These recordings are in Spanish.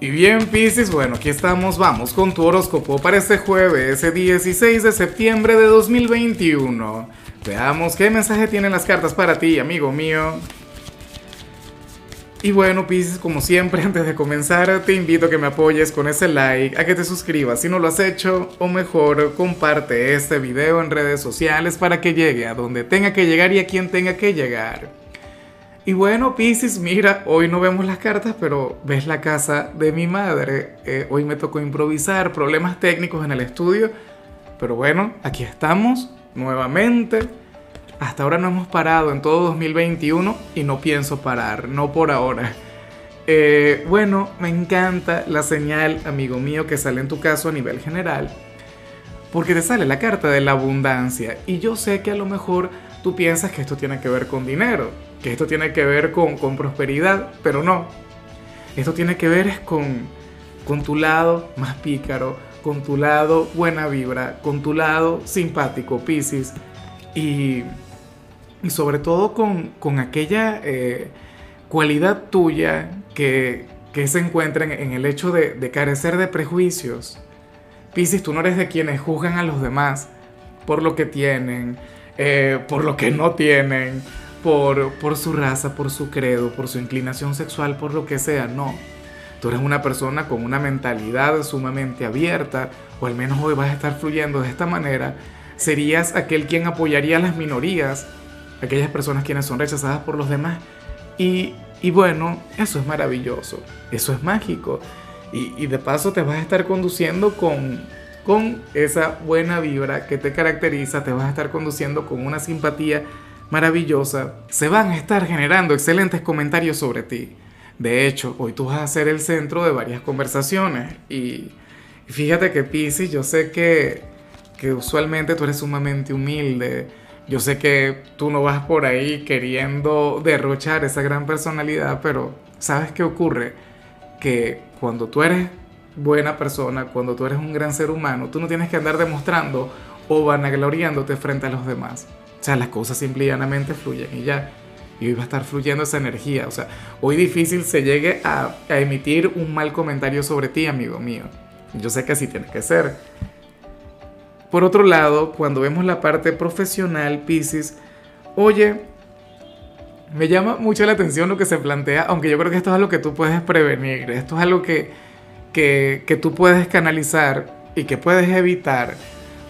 Y bien, Piscis, bueno, aquí estamos, vamos con tu horóscopo para este jueves, ese 16 de septiembre de 2021. Veamos qué mensaje tienen las cartas para ti, amigo mío. Y bueno, Piscis, como siempre, antes de comenzar, te invito a que me apoyes con ese like, a que te suscribas si no lo has hecho, o mejor, comparte este video en redes sociales para que llegue a donde tenga que llegar y a quien tenga que llegar. Y bueno, Pisces, mira, hoy no vemos las cartas, pero ves la casa de mi madre. Eh, hoy me tocó improvisar, problemas técnicos en el estudio. Pero bueno, aquí estamos nuevamente. Hasta ahora no hemos parado en todo 2021 y no pienso parar, no por ahora. Eh, bueno, me encanta la señal, amigo mío, que sale en tu caso a nivel general. Porque te sale la carta de la abundancia. Y yo sé que a lo mejor tú piensas que esto tiene que ver con dinero que esto tiene que ver con, con prosperidad, pero no. Esto tiene que ver es con, con tu lado más pícaro, con tu lado buena vibra, con tu lado simpático, Pisces, y, y sobre todo con, con aquella eh, cualidad tuya que, que se encuentra en, en el hecho de, de, carecer de prejuicios. Pisces, tú no eres de quienes juzgan a los demás por lo que tienen, eh, por lo que no tienen, por, por su raza, por su credo, por su inclinación sexual, por lo que sea, no. Tú eres una persona con una mentalidad sumamente abierta, o al menos hoy vas a estar fluyendo de esta manera. Serías aquel quien apoyaría a las minorías, aquellas personas quienes son rechazadas por los demás. Y, y bueno, eso es maravilloso, eso es mágico. Y, y, de paso te vas a estar conduciendo con, con esa buena vibra que te caracteriza, te vas a estar conduciendo con una simpatía maravillosa, se van a estar generando excelentes comentarios sobre ti. De hecho, hoy tú vas a ser el centro de varias conversaciones. Y fíjate que Pisces, yo sé que, que usualmente tú eres sumamente humilde. Yo sé que tú no vas por ahí queriendo derrochar esa gran personalidad, pero ¿sabes qué ocurre? Que cuando tú eres buena persona, cuando tú eres un gran ser humano, tú no tienes que andar demostrando o vanagloriándote frente a los demás. O sea, las cosas simple y llanamente fluyen y ya. Y hoy va a estar fluyendo esa energía. O sea, hoy difícil se llegue a, emitir un mal comentario sobre ti, amigo mío. Yo sé que así tiene que ser. Por otro lado, cuando vemos la parte profesional, Pisces, oye, me llama mucho la atención lo que se plantea, aunque yo creo que esto es algo que tú puedes prevenir, esto es algo que, que, tú puedes canalizar y que puedes evitar,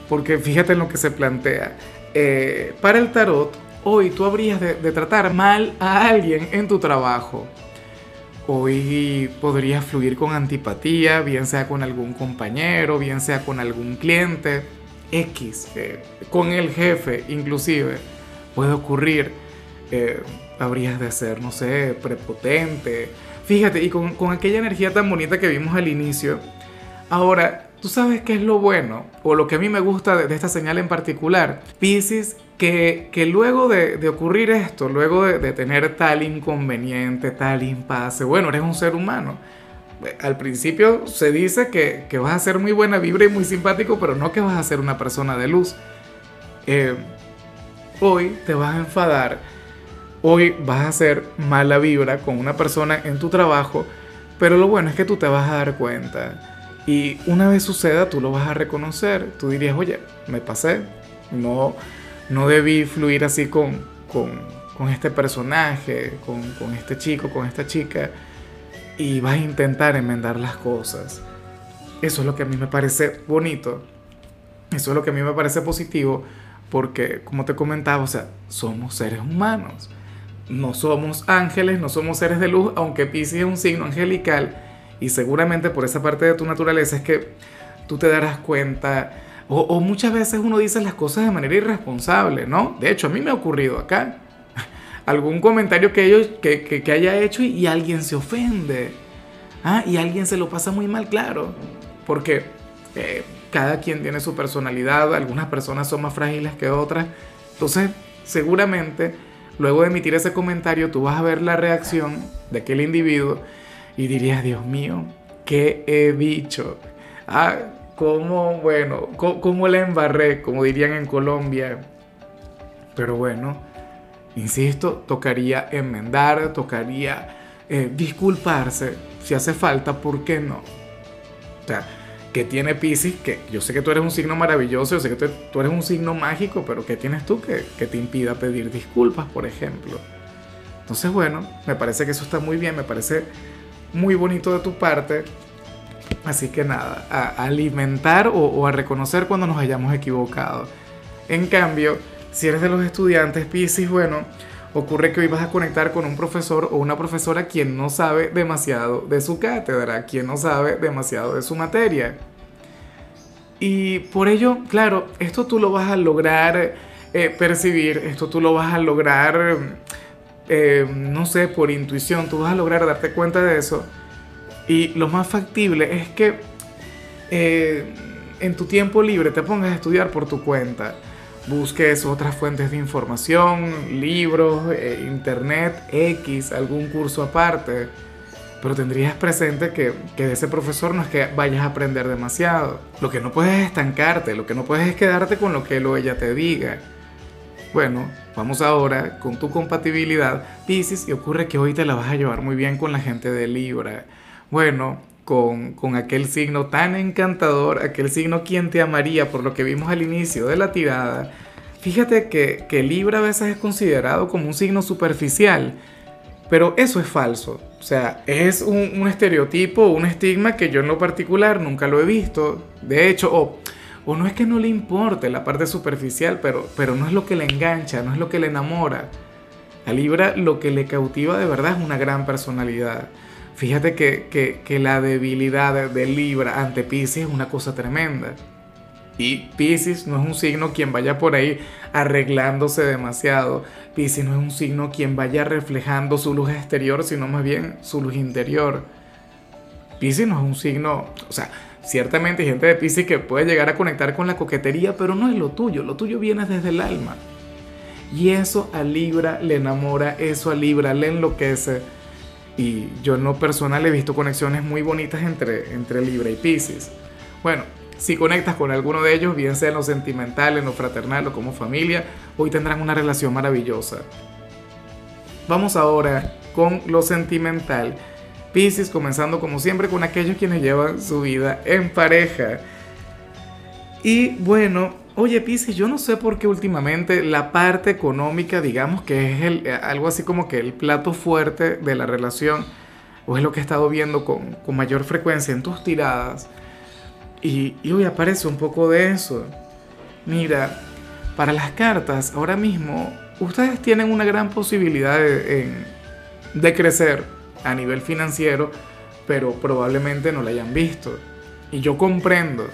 porque fíjate en lo que se plantea eh, para el tarot, hoy tú habrías de, de, tratar mal a alguien en tu trabajo. Hoy podrías fluir con antipatía, bien sea con algún compañero, bien sea con algún cliente, X, eh, con el jefe inclusive. Puede ocurrir, eh, habrías de ser, no sé, prepotente. Fíjate, y con, con aquella energía tan bonita que vimos al inicio. Ahora, ¿Tú sabes qué es lo bueno? O lo que a mí me gusta de, de esta señal en particular. Pisces, que, que luego de, de, ocurrir esto, luego de, de, tener tal inconveniente, tal impasse, bueno, eres un ser humano. Al principio se dice que, que vas a ser muy buena vibra y muy simpático, pero no que vas a ser una persona de luz. Eh, hoy te vas a enfadar, hoy vas a ser mala vibra con una persona en tu trabajo, pero lo bueno es que tú te vas a dar cuenta y una vez suceda, tú lo vas a reconocer. Tú dirías, oye, me pasé. No, no debí fluir así con, con, con este personaje, con, con, este chico, con esta chica. Y vas a intentar enmendar las cosas. Eso es lo que a mí me parece bonito. Eso es lo que a mí me parece positivo. Porque, como te comentaba, o sea, somos seres humanos. No somos ángeles, no somos seres de luz, aunque Pisces es un signo angelical y seguramente por esa parte de tu naturaleza es que tú te darás cuenta, o, muchas veces uno dice las cosas de manera irresponsable, ¿no? De hecho, a mí me ha ocurrido acá. Algún comentario que, ellos, que, que, haya hecho y, y, alguien se ofende. ¿Ah? Y alguien se lo pasa muy mal, claro. Porque eh, cada quien tiene su personalidad, algunas personas son más frágiles que otras. Entonces, seguramente, luego de emitir ese comentario, tú vas a ver la reacción de aquel individuo y dirías, Dios mío, ¿qué he dicho? Ah, cómo, bueno, cómo, cómo la embarré, como dirían en Colombia. Pero bueno, insisto, tocaría enmendar, tocaría eh, disculparse si hace falta, ¿por qué no? O sea, que tiene Pisces, que yo sé que tú eres un signo maravilloso, yo sé que tú, eres un signo mágico, pero ¿qué tienes tú que, que te impida pedir disculpas, por ejemplo? Entonces, bueno, me parece que eso está muy bien, me parece muy bonito de tu parte. Así que nada, a alimentar o, a reconocer cuando nos hayamos equivocado. En cambio, si eres de los estudiantes Pisces, bueno, ocurre que hoy vas a conectar con un profesor o una profesora quien no sabe demasiado de su cátedra, quien no sabe demasiado de su materia. Y por ello, claro, esto tú lo vas a lograr eh, percibir, esto tú lo vas a lograr, eh, no sé, por intuición, tú vas a lograr darte cuenta de eso y lo más factible es que eh, en tu tiempo libre te pongas a estudiar por tu cuenta. Busques otras fuentes de información, libros, internet, X, algún curso aparte. Pero tendrías presente que, que de ese profesor no es que vayas a aprender demasiado. Lo que no puedes es estancarte, lo que no puedes es quedarte con lo que él o ella te diga. Bueno, vamos ahora con tu compatibilidad, Pisces, y ocurre que hoy te la vas a llevar muy bien con la gente de Libra. Bueno, con, aquel signo tan encantador, aquel signo quien te amaría por lo que vimos al inicio de la tirada. Fíjate que, que Libra a veces es considerado como un signo superficial, pero eso es falso. O sea, es un, estereotipo, un estigma que yo en lo particular nunca lo he visto. De hecho, o, o no es que no le importe la parte superficial, pero, pero no es lo que le engancha, no es lo que le enamora. A Libra lo que le cautiva de verdad es una gran personalidad. Fíjate que, la debilidad de Libra ante Pisces es una cosa tremenda. Y Pisces no es un signo quien vaya por ahí arreglándose demasiado. Pisces no es un signo quien vaya reflejando su luz exterior, sino más bien su luz interior. Pisces no es un signo, o sea, ciertamente hay gente de Pisces que puede llegar a conectar con la coquetería, pero no es lo tuyo, lo tuyo viene desde el alma. Y eso a Libra le enamora, eso a Libra le enloquece y yo en lo personal he visto conexiones muy bonitas entre, entre Libra y Pisces. Bueno, si conectas con alguno de ellos, bien sea en lo sentimental, en lo fraternal o como familia, hoy tendrán una relación maravillosa. Vamos ahora con lo sentimental. Pisces comenzando como siempre con aquellos quienes llevan su vida en pareja. Y bueno, Oye, Pisces, yo no sé por qué últimamente la parte económica, digamos que es el, algo así como que el plato fuerte de la relación, o es lo que he estado viendo con, mayor frecuencia en tus tiradas. Y, hoy aparece un poco de eso. Mira, para las cartas, ahora mismo, ustedes tienen una gran posibilidad de, de crecer a nivel financiero, pero probablemente no la hayan visto. Y yo comprendo.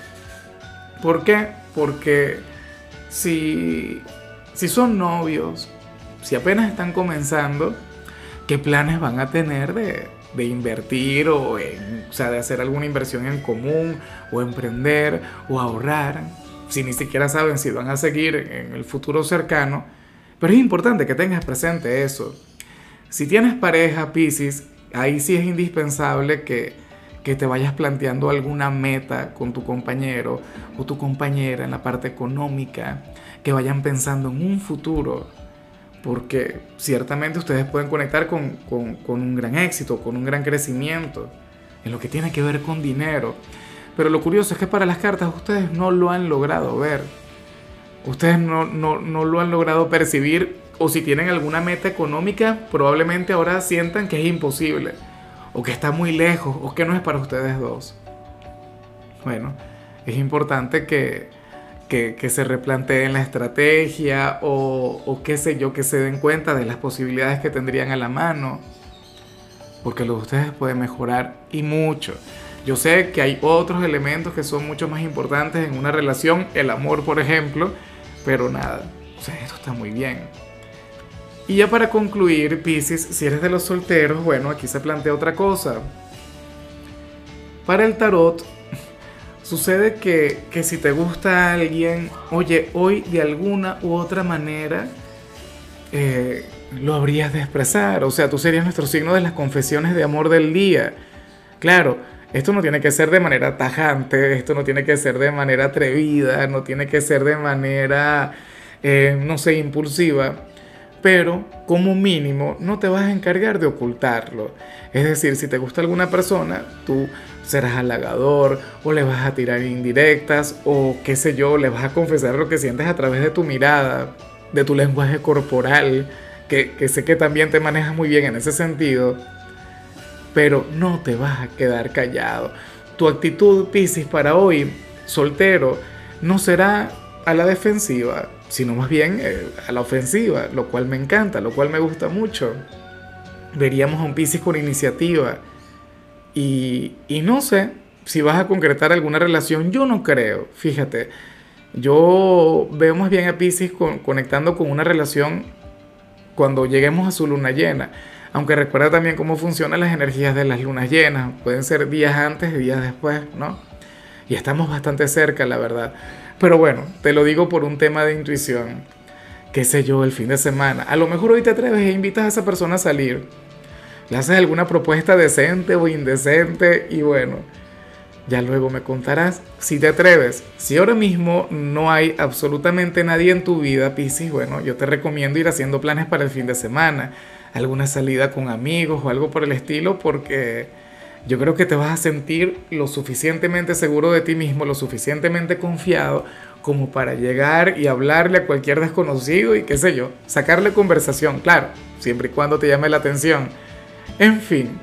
¿Por qué? Porque si, si son novios, si apenas están comenzando, ¿qué planes van a tener de, invertir o, en, o sea, de hacer alguna inversión en común o emprender o ahorrar? Si ni siquiera saben si van a seguir en el futuro cercano. Pero es importante que tengas presente eso. Si tienes pareja, Pisces, ahí sí es indispensable que que te vayas planteando alguna meta con tu compañero o tu compañera en la parte económica, que vayan pensando en un futuro, porque ciertamente ustedes pueden conectar con, un gran éxito, con un gran crecimiento, en lo que tiene que ver con dinero. Pero lo curioso es que para las cartas ustedes no lo han logrado ver. Ustedes no, no, no lo han logrado percibir o si tienen alguna meta económica, probablemente ahora sientan que es imposible o que está muy lejos, o que no es para ustedes dos. Bueno, es importante que, que, se replanteen la estrategia o, qué sé yo, que se den cuenta de las posibilidades que tendrían a la mano, porque lo de ustedes puede mejorar y mucho. Yo sé que hay otros elementos que son mucho más importantes en una relación, el amor por ejemplo, pero nada, o esto está muy bien. Y ya para concluir, Pisces, si eres de los solteros, bueno, aquí se plantea otra cosa. Para el tarot, sucede que, si te gusta alguien, oye, hoy de alguna u otra manera eh, lo habrías de expresar. O sea, tú serías nuestro signo de las confesiones de amor del día. Claro, esto no tiene que ser de manera tajante, esto no tiene que ser de manera atrevida, no tiene que ser de manera, eh, no sé, impulsiva pero como mínimo no te vas a encargar de ocultarlo. Es decir, si te gusta alguna persona, tú serás halagador o le vas a tirar indirectas o qué sé yo, le vas a confesar lo que sientes a través de tu mirada, de tu lenguaje corporal, que, sé que también te manejas muy bien en ese sentido, pero no te vas a quedar callado. Tu actitud, Piscis, para hoy, soltero, no será a la defensiva, sino más bien eh, a la ofensiva, lo cual me encanta, lo cual me gusta mucho. Veríamos a un Piscis con iniciativa. Y, y no sé si vas a concretar alguna relación, yo no creo, fíjate. Yo veo más bien a Piscis conectando con una relación cuando lleguemos a su luna llena. Aunque recuerda también cómo funcionan las energías de las lunas llenas. Pueden ser días antes días después, ¿no? Y estamos bastante cerca, la verdad. Pero bueno, te lo digo por un tema de intuición. Qué sé yo, el fin de semana. A lo mejor hoy te atreves e invitas a esa persona a salir. Le haces alguna propuesta decente o indecente y bueno, ya luego me contarás si te atreves. Si ahora mismo no hay absolutamente nadie en tu vida, Piscis, bueno, yo te recomiendo ir haciendo planes para el fin de semana. Alguna salida con amigos o algo por el estilo porque yo creo que te vas a sentir lo suficientemente seguro de ti mismo, lo suficientemente confiado como para llegar y hablarle a cualquier desconocido y qué sé yo, sacarle conversación, claro, siempre y cuando te llame la atención. En fin,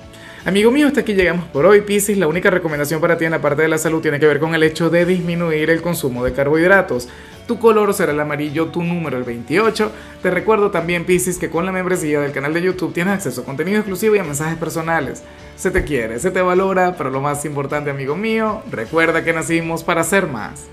amigo mío, hasta aquí llegamos por hoy, Piscis. La única recomendación para ti en la parte de la salud tiene que ver con el hecho de disminuir el consumo de carbohidratos. Tu color será el amarillo, tu número el 28. Te recuerdo también, Piscis, que con la membresía del canal de YouTube tienes acceso a contenido exclusivo y a mensajes personales. Se te quiere, se te valora, pero lo más importante, amigo mío, recuerda que nacimos para ser más.